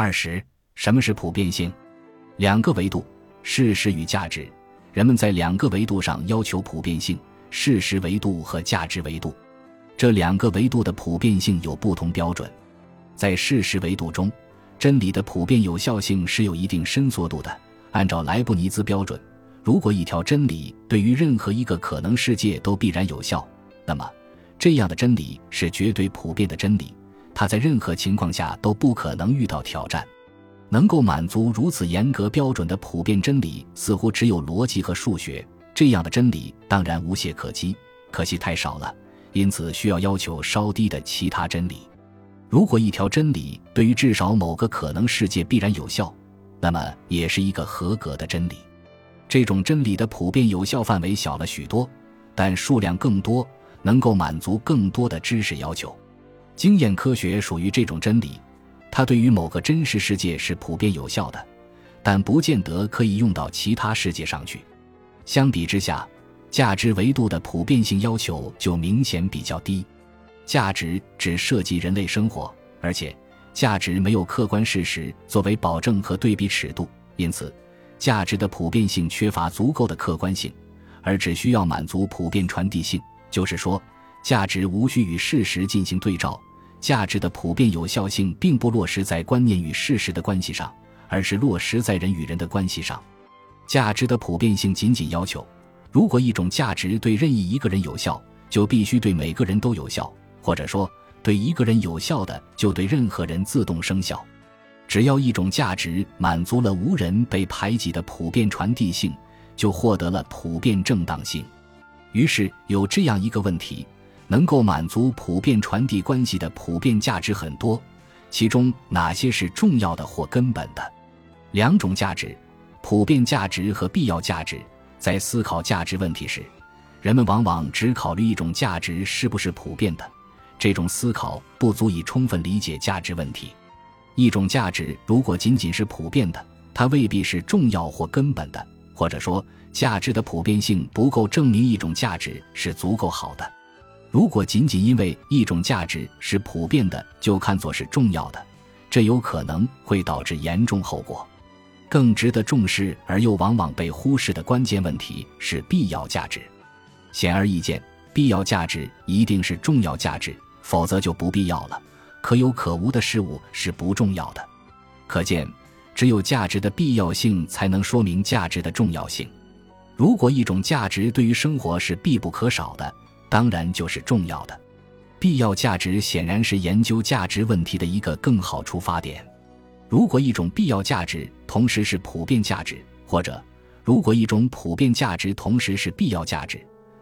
二十，什么是普遍性？两个维度：事实与价值。人们在两个维度上要求普遍性：事实维度和价值维度。这两个维度的普遍性有不同标准。在事实维度中，真理的普遍有效性是有一定伸缩度的。按照莱布尼兹标准，如果一条真理对于任何一个可能世界都必然有效，那么这样的真理是绝对普遍的真理，它在任何情况下都不可能遇到挑战。能够满足如此严格标准的普遍真理，似乎只有逻辑和数学。这样的真理当然无懈可击，可惜太少了，因此需要要求稍低的其他真理。如果一条真理对于至少某个可能世界必然有效，那么也是一个合格的真理。这种真理的普遍有效范围小了许多，但数量更多，能够满足更多的知识要求。经验科学属于这种真理。它对于某个真实世界是普遍有效的，但不见得可以用到其他世界上去。相比之下，价值维度的普遍性要求就明显比较低。价值只涉及人类生活，而且价值没有客观事实作为保证和对比尺度，因此价值的普遍性缺乏足够的客观性，而只需要满足普遍传递性。就是说，价值无需与事实进行对照。价值的普遍有效性并不落实在观念与事实的关系上，而是落实在人与人的关系上。价值的普遍性仅仅要求，如果一种价值对任意一个人有效，就必须对每个人都有效；或者说，对一个人有效的，就对任何人自动生效。只要一种价值满足了无人被排挤的普遍传递性，就获得了普遍正当性。于是有这样一个问题。能够满足普遍传递关系的普遍价值很多，其中哪些是重要的或根本的？两种价值：普遍价值和必要价值。在思考价值问题时，人们往往只考虑一种价值是不是普遍的，这种思考不足以充分理解价值问题。一种价值如果仅仅是普遍的，它未必是重要或根本的，或者说，价值的普遍性不够证明一种价值是足够好的。如果仅仅因为一种价值是普遍的就看作是重要的，这有可能会导致严重后果。更值得重视而又往往被忽视的关键问题是必要价值。显而易见，必要价值一定是重要价值，否则就不必要了。可有可无的事物是不重要的。可见，只有价值的必要性才能说明价值的重要性。如果一种价值对于生活是必不可少的，当然就是重要的，必要价值显然是研究价值问题的一个更好出发点。如果一种必要价值同时是普遍价值，或者如果一种普遍价值同时是必要价值，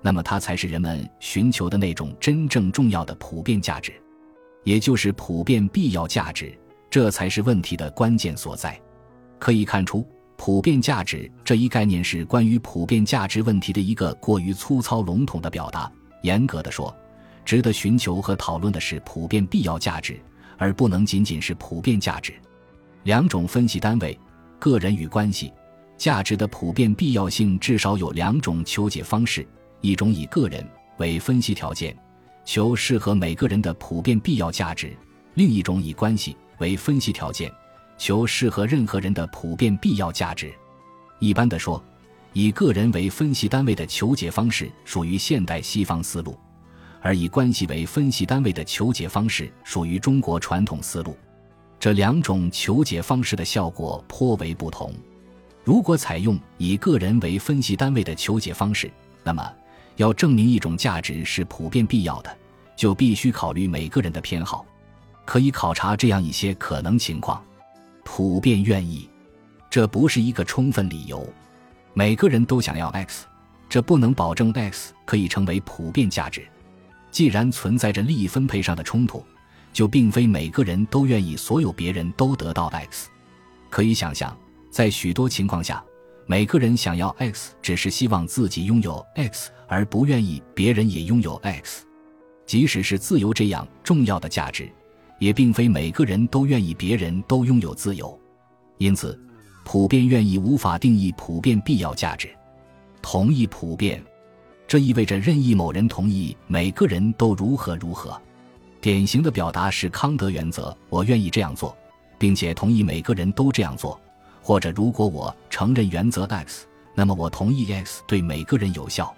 那么它才是人们寻求的那种真正重要的普遍价值，也就是普遍必要价值。这才是问题的关键所在。可以看出，普遍价值这一概念是关于普遍价值问题的一个过于粗糙笼统的表达。严格的说，值得寻求和讨论的是普遍必要价值，而不能仅仅是普遍价值。两种分析单位：个人与关系。价值的普遍必要性至少有两种求解方式：一种以个人为分析条件，求适合每个人的普遍必要价值；另一种以关系为分析条件，求适合任何人的普遍必要价值。一般的说。以个人为分析单位的求解方式属于现代西方思路，而以关系为分析单位的求解方式属于中国传统思路。这两种求解方式的效果颇为不同。如果采用以个人为分析单位的求解方式，那么要证明一种价值是普遍必要的，就必须考虑每个人的偏好。可以考察这样一些可能情况：普遍愿意，这不是一个充分理由。每个人都想要 X，这不能保证 X 可以成为普遍价值。既然存在着利益分配上的冲突，就并非每个人都愿意所有别人都得到 X。可以想象，在许多情况下，每个人想要 X 只是希望自己拥有 X，而不愿意别人也拥有 X。即使是自由这样重要的价值，也并非每个人都愿意别人都拥有自由。因此。普遍愿意无法定义普遍必要价值，同意普遍，这意味着任意某人同意每个人都如何如何。典型的表达是康德原则：我愿意这样做，并且同意每个人都这样做，或者如果我承认原则 X，那么我同意 X 对每个人有效。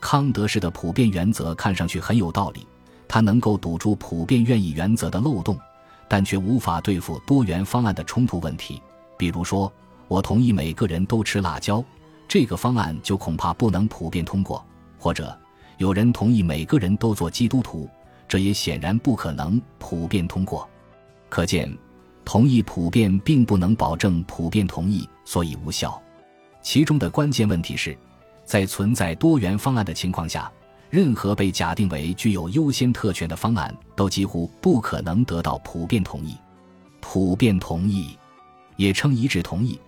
康德式的普遍原则看上去很有道理，它能够堵住普遍愿意原则的漏洞，但却无法对付多元方案的冲突问题。比如说，我同意每个人都吃辣椒，这个方案就恐怕不能普遍通过；或者，有人同意每个人都做基督徒，这也显然不可能普遍通过。可见，同意普遍并不能保证普遍同意，所以无效。其中的关键问题是。在存在多元方案的情况下，任何被假定为具有优先特权的方案都几乎不可能得到普遍同意。普遍同意，也称一致同意，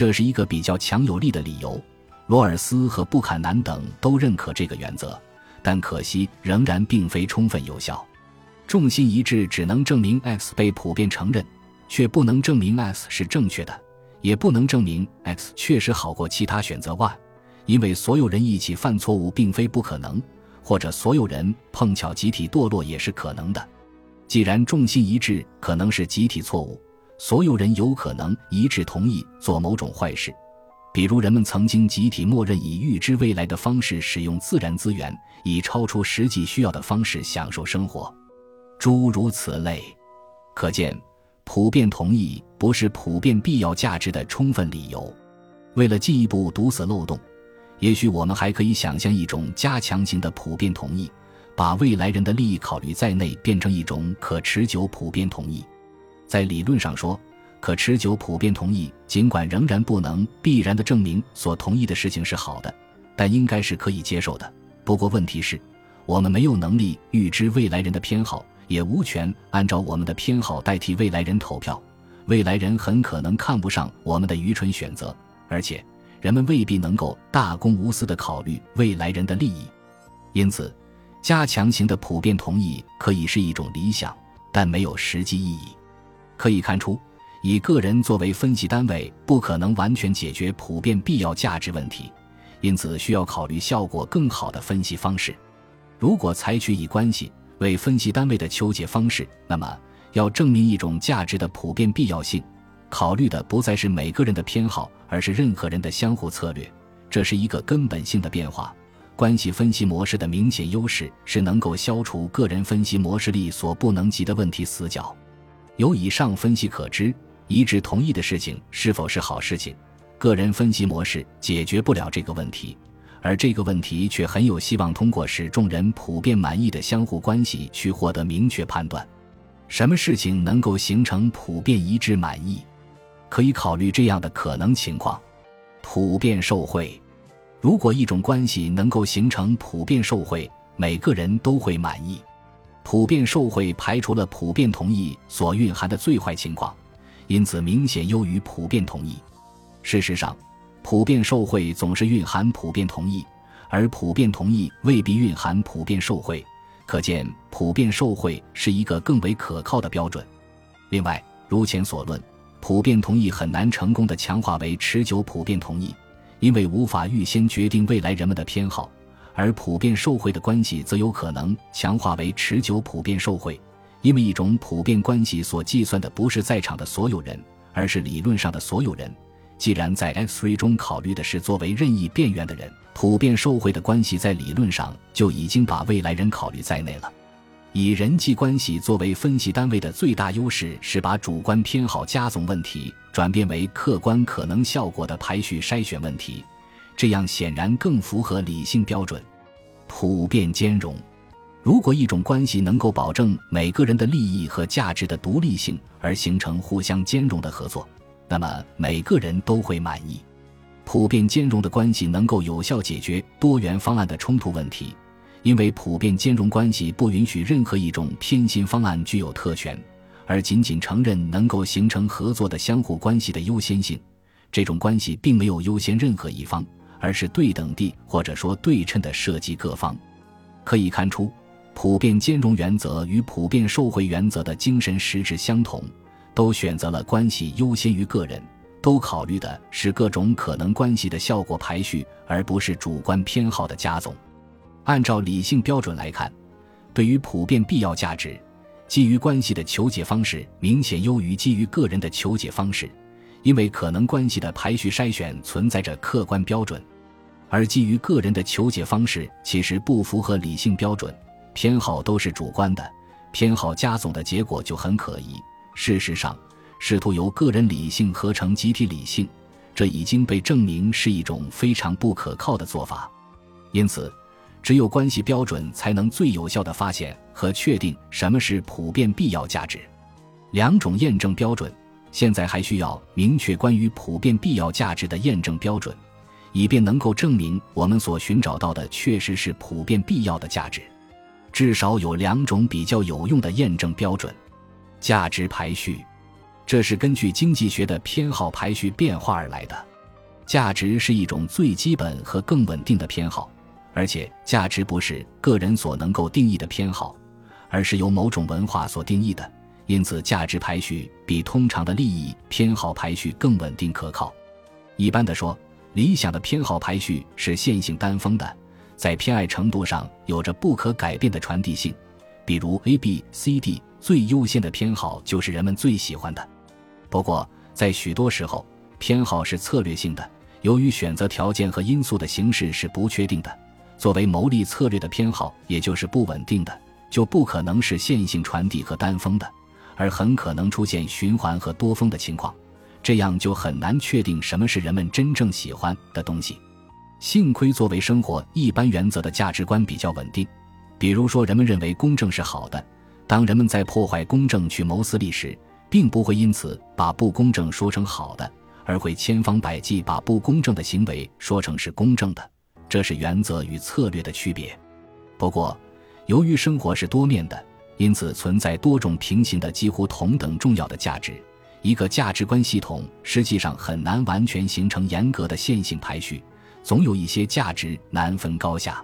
这是一个比较强有力的理由。罗尔斯和布坎南等都认可这个原则，但可惜仍然并非充分有效。重心一致只能证明 X 被普遍承认，却不能证明 X 是正确的，也不能证明 X 确实好过其他选择 Y。因为所有人一起犯错误并非不可能，或者所有人碰巧集体堕落也是可能的。既然重心一致可能是集体错误，所有人有可能一致同意做某种坏事，比如人们曾经集体默认以预知未来的方式使用自然资源，以超出实际需要的方式享受生活，诸如此类。可见，普遍同意不是普遍必要价值的充分理由。为了进一步堵死漏洞。也许我们还可以想象一种加强型的普遍同意，把未来人的利益考虑在内，变成一种可持久普遍同意。在理论上说，可持久普遍同意尽管仍然不能必然的证明所同意的事情是好的，但应该是可以接受的。不过问题是，我们没有能力预知未来人的偏好，也无权按照我们的偏好代替未来人投票。未来人很可能看不上我们的愚蠢选择，而且。人们未必能够大公无私地考虑未来人的利益，因此，加强型的普遍同意可以是一种理想，但没有实际意义。可以看出，以个人作为分析单位不可能完全解决普遍必要价值问题，因此需要考虑效果更好的分析方式。如果采取以关系为分析单位的求解方式，那么要证明一种价值的普遍必要性。考虑的不再是每个人的偏好，而是任何人的相互策略。这是一个根本性的变化。关系分析模式的明显优势是能够消除个人分析模式力所不能及的问题死角。由以上分析可知，一致同意的事情是否是好事情，个人分析模式解决不了这个问题，而这个问题却很有希望通过使众人普遍满意的相互关系去获得明确判断。什么事情能够形成普遍一致满意？可以考虑这样的可能情况：普遍受贿。如果一种关系能够形成普遍受贿，每个人都会满意。普遍受贿排除了普遍同意所蕴含的最坏情况，因此明显优于普遍同意。事实上，普遍受贿总是蕴含普遍同意，而普遍同意未必蕴含普遍受贿。可见，普遍受贿是一个更为可靠的标准。另外，如前所论。普遍同意很难成功的强化为持久普遍同意，因为无法预先决定未来人们的偏好；而普遍受贿的关系则有可能强化为持久普遍受贿，因为一种普遍关系所计算的不是在场的所有人，而是理论上的所有人。既然在 X3 中考虑的是作为任意变源的人，普遍受贿的关系在理论上就已经把未来人考虑在内了。以人际关系作为分析单位的最大优势是把主观偏好加总问题转变为客观可能效果的排序筛选问题，这样显然更符合理性标准。普遍兼容，如果一种关系能够保证每个人的利益和价值的独立性而形成互相兼容的合作，那么每个人都会满意。普遍兼容的关系能够有效解决多元方案的冲突问题。因为普遍兼容关系不允许任何一种偏心方案具有特权，而仅仅承认能够形成合作的相互关系的优先性。这种关系并没有优先任何一方，而是对等地或者说对称的涉及各方。可以看出，普遍兼容原则与普遍受惠原则的精神实质相同，都选择了关系优先于个人，都考虑的是各种可能关系的效果排序，而不是主观偏好的加总。按照理性标准来看，对于普遍必要价值，基于关系的求解方式明显优于基于个人的求解方式，因为可能关系的排序筛选存在着客观标准，而基于个人的求解方式其实不符合理性标准，偏好都是主观的，偏好加总的结果就很可疑。事实上，试图由个人理性合成集体理性，这已经被证明是一种非常不可靠的做法。因此。只有关系标准才能最有效地发现和确定什么是普遍必要价值。两种验证标准，现在还需要明确关于普遍必要价值的验证标准，以便能够证明我们所寻找到的确实是普遍必要的价值。至少有两种比较有用的验证标准：价值排序，这是根据经济学的偏好排序变化而来的。价值是一种最基本和更稳定的偏好。而且，价值不是个人所能够定义的偏好，而是由某种文化所定义的。因此，价值排序比通常的利益偏好排序更稳定可靠。一般的说，理想的偏好排序是线性单峰的，在偏爱程度上有着不可改变的传递性。比如 A、B、C、D 最优先的偏好就是人们最喜欢的。不过，在许多时候，偏好是策略性的，由于选择条件和因素的形式是不确定的。作为牟利策略的偏好，也就是不稳定的，就不可能是线性传递和单峰的，而很可能出现循环和多峰的情况，这样就很难确定什么是人们真正喜欢的东西。幸亏作为生活一般原则的价值观比较稳定，比如说人们认为公正是好的，当人们在破坏公正去谋私利时，并不会因此把不公正说成好的，而会千方百计把不公正的行为说成是公正的。这是原则与策略的区别。不过，由于生活是多面的，因此存在多种平行的、几乎同等重要的价值。一个价值观系统实际上很难完全形成严格的线性排序，总有一些价值难分高下。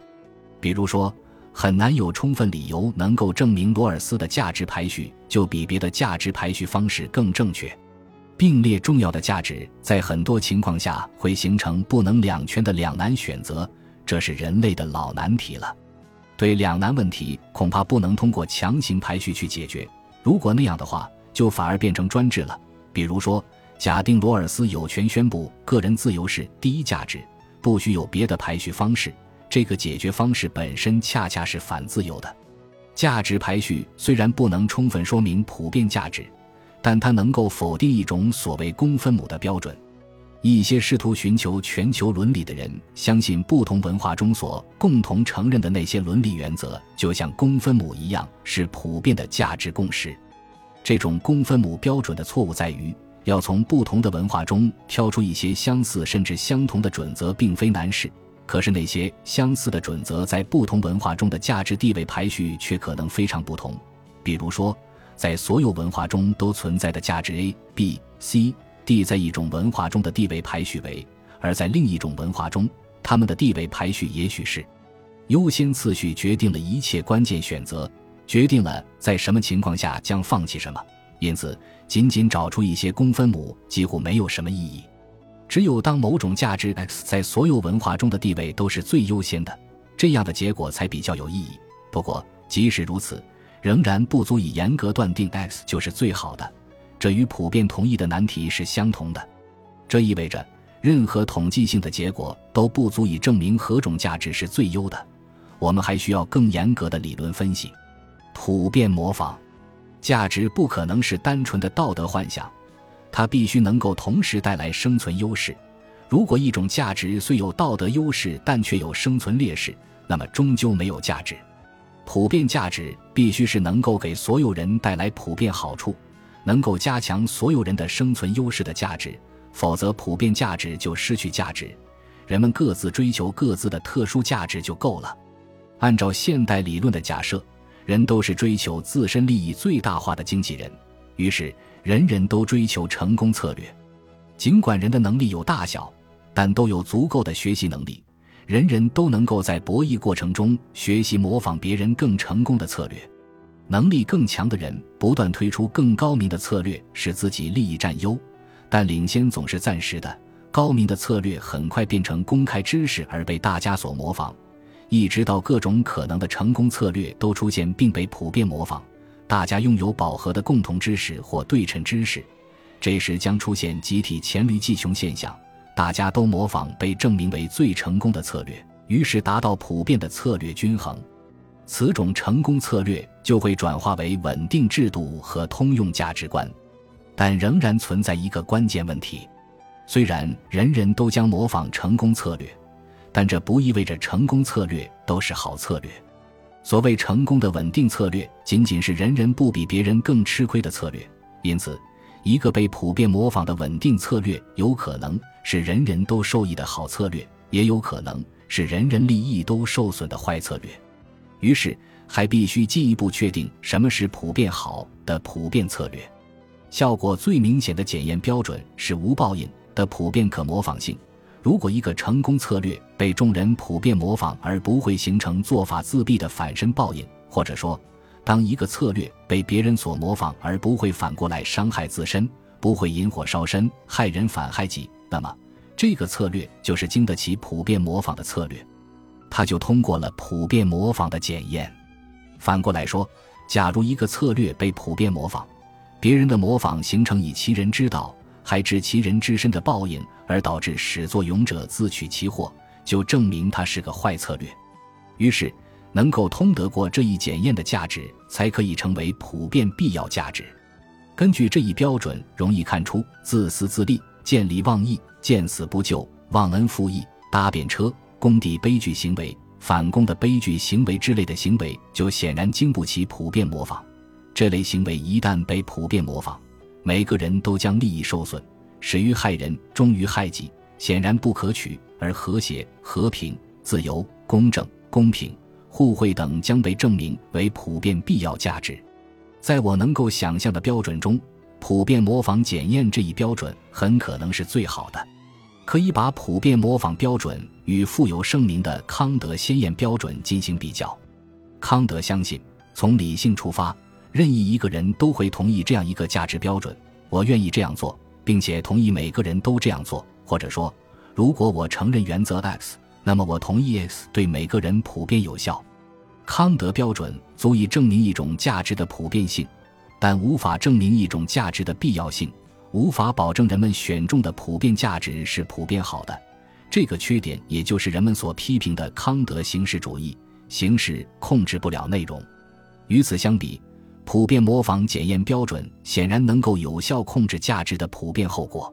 比如说，很难有充分理由能够证明罗尔斯的价值排序就比别的价值排序方式更正确。并列重要的价值，在很多情况下会形成不能两全的两难选择，这是人类的老难题了。对两难问题，恐怕不能通过强行排序去解决。如果那样的话，就反而变成专制了。比如说，假定罗尔斯有权宣布个人自由是第一价值，不许有别的排序方式，这个解决方式本身恰恰是反自由的。价值排序虽然不能充分说明普遍价值。但它能够否定一种所谓公分母的标准。一些试图寻求全球伦理的人相信，不同文化中所共同承认的那些伦理原则，就像公分母一样，是普遍的价值共识。这种公分母标准的错误在于，要从不同的文化中挑出一些相似甚至相同的准则，并非难事。可是，那些相似的准则在不同文化中的价值地位排序却可能非常不同。比如说。在所有文化中都存在的价值 A、B、C、D，在一种文化中的地位排序为；而在另一种文化中，它们的地位排序也许是优先次序决定了一切关键选择，决定了在什么情况下将放弃什么。因此，仅仅找出一些公分母几乎没有什么意义。只有当某种价值 X 在所有文化中的地位都是最优先的，这样的结果才比较有意义。不过，即使如此。仍然不足以严格断定 X 就是最好的，这与普遍同意的难题是相同的。这意味着，任何统计性的结果都不足以证明何种价值是最优的。我们还需要更严格的理论分析。普遍模仿价值不可能是单纯的道德幻想，它必须能够同时带来生存优势。如果一种价值虽有道德优势，但却有生存劣势，那么终究没有价值。普遍价值必须是能够给所有人带来普遍好处，能够加强所有人的生存优势的价值，否则普遍价值就失去价值。人们各自追求各自的特殊价值就够了。按照现代理论的假设，人都是追求自身利益最大化的经纪人，于是人人都追求成功策略。尽管人的能力有大小，但都有足够的学习能力。人人都能够在博弈过程中学习模仿别人更成功的策略，能力更强的人不断推出更高明的策略，使自己利益占优。但领先总是暂时的，高明的策略很快变成公开知识而被大家所模仿，一直到各种可能的成功策略都出现并被普遍模仿，大家拥有饱和的共同知识或对称知识，这时将出现集体黔驴技穷现象，大家都模仿被证明为最成功的策略，于是达到普遍的策略均衡。此种成功策略就会转化为稳定制度和通用价值观，但仍然存在一个关键问题：虽然人人都将模仿成功策略，但这不意味着成功策略都是好策略。所谓成功的稳定策略，仅仅是人人不比别人更吃亏的策略。因此，一个被普遍模仿的稳定策略，有可能是人人都受益的好策略，也有可能是人人利益都受损的坏策略。于是，还必须进一步确定什么是普遍好的普遍策略。效果最明显的检验标准是无报应的普遍可模仿性。如果一个成功策略被众人普遍模仿而不会形成做法自毙的反身报应，或者说，当一个策略被别人所模仿而不会反过来伤害自身，不会引火烧身、害人反害己，那么这个策略就是经得起普遍模仿的策略。他就通过了普遍模仿的检验。反过来说，假如一个策略被普遍模仿，别人的模仿形成以其人之道还治其人之身的报应，而导致始作俑者自取其祸，就证明它是个坏策略。于是，能够通得过这一检验的价值，才可以成为普遍必要价值。根据这一标准，容易看出自私自利、见利忘义、见死不救、忘恩负义、搭便车。工地悲剧行为、反攻的悲剧行为之类的行为，就显然经不起普遍模仿。这类行为一旦被普遍模仿，每个人都将利益受损，始于害人，终于害己，显然不可取。而和谐、和平、自由、公正、公平、互惠等将被证明为普遍必要价值。在我能够想象的标准中，普遍模仿检验这一标准很可能是最好的。可以把普遍模仿标准与富有声名的康德先验标准进行比较。康德相信，从理性出发，任意一个人都会同意这样一个价值标准：我愿意这样做，并且同意每个人都这样做。或者说，如果我承认原则 X，那么我同意 X 对每个人普遍有效。康德标准足以证明一种价值的普遍性，但无法证明一种价值的必要性。无法保证人们选中的普遍价值是普遍好的，这个缺点也就是人们所批评的康德形式主义，形式控制不了内容。与此相比，普遍模仿检验标准显然能够有效控制价值的普遍后果，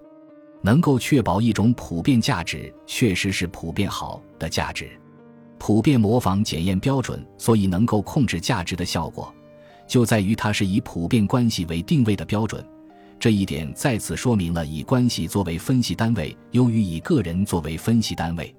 能够确保一种普遍价值确实是普遍好的价值。普遍模仿检验标准所以能够控制价值的效果，就在于它是以普遍关系为定位的标准。这一点再次说明了以关系作为分析单位优于以个人作为分析单位。